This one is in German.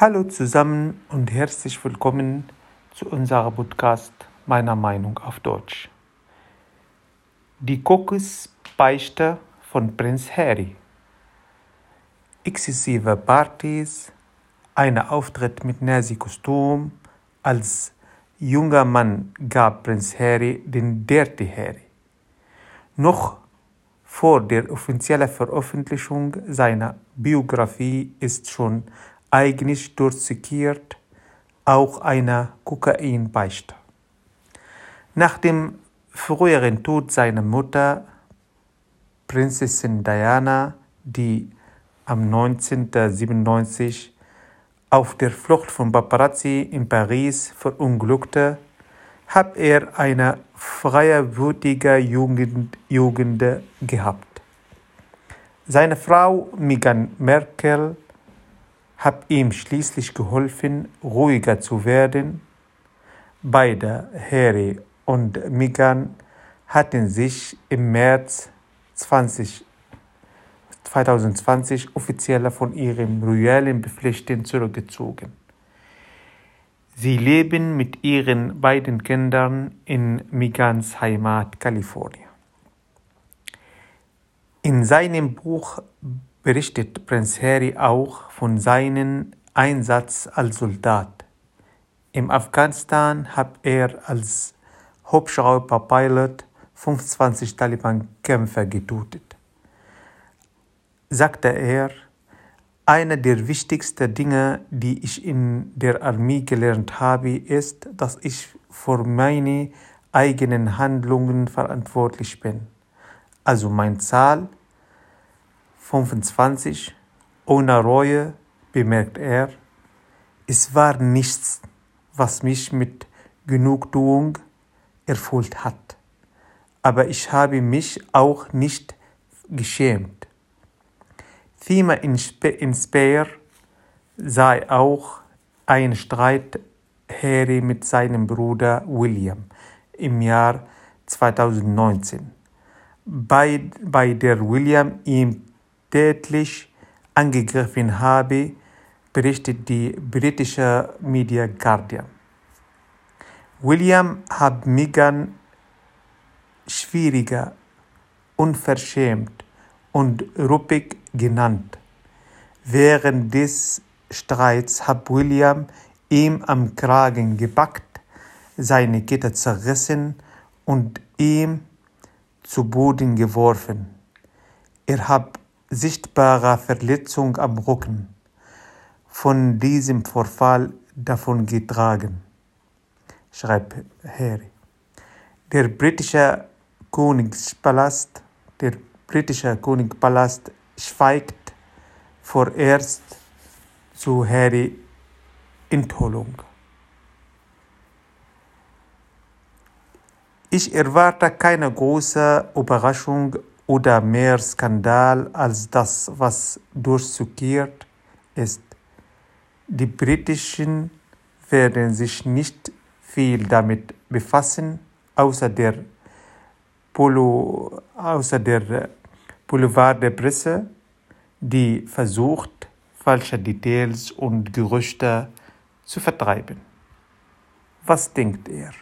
Hallo zusammen und herzlich willkommen zu unserem Podcast Meiner Meinung auf Deutsch. Die Kokosbeichte von Prinz Harry. Exzessive Partys, ein Auftritt mit Nazi-Kostüm. Als junger Mann gab Prinz Harry den Dirty Harry. Noch vor der offiziellen Veröffentlichung seiner Biografie ist schon eigentlich durchsickert auch eine Kokainbeichte. Nach dem früheren Tod seiner Mutter, Prinzessin Diana, die am 1997 auf der Flucht von Paparazzi in Paris verunglückte, hat er eine freiwillige Jugend, Jugend gehabt. Seine Frau Meghan Merkel hat ihm schließlich geholfen, ruhiger zu werden. Beide, Harry und Meghan, hatten sich im März 20, 2020 offiziell von ihrem royalen Bepflichten zurückgezogen. Sie leben mit ihren beiden Kindern in Megans Heimat Kalifornien. In seinem Buch berichtet Prinz Harry auch von seinem Einsatz als Soldat. Im Afghanistan hat er als Hubschrauberpilot 25 Taliban-Kämpfer getötet. Sagte er, eine der wichtigsten Dinge, die ich in der Armee gelernt habe, ist, dass ich für meine eigenen Handlungen verantwortlich bin. Also mein Zahl 25 ohne Reue, bemerkt er, es war nichts, was mich mit Genugtuung erfüllt hat. Aber ich habe mich auch nicht geschämt. Thema in Speyer sei auch ein Streit Harry mit seinem Bruder William im Jahr 2019, bei, bei der William ihm tätlich angegriffen habe, berichtet die britische Media Guardian. William hat Meghan schwieriger, unverschämt und ruppig genannt. Während des Streits hat William ihm am Kragen gepackt, seine Kette zerrissen und ihm zu Boden geworfen. Er hat sichtbare Verletzung am Rücken von diesem Vorfall davongetragen, schreibt Harry. Der britische Königspalast, der britische Königspalast schweigt vorerst zu Harry Enthüllung. Ich erwarte keine große Überraschung oder mehr Skandal als das, was durchzuckert ist. Die Britischen werden sich nicht viel damit befassen, außer der, Polo, außer der Boulevard der Presse, die versucht, falsche Details und Gerüchte zu vertreiben. Was denkt er?